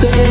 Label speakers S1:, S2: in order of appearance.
S1: say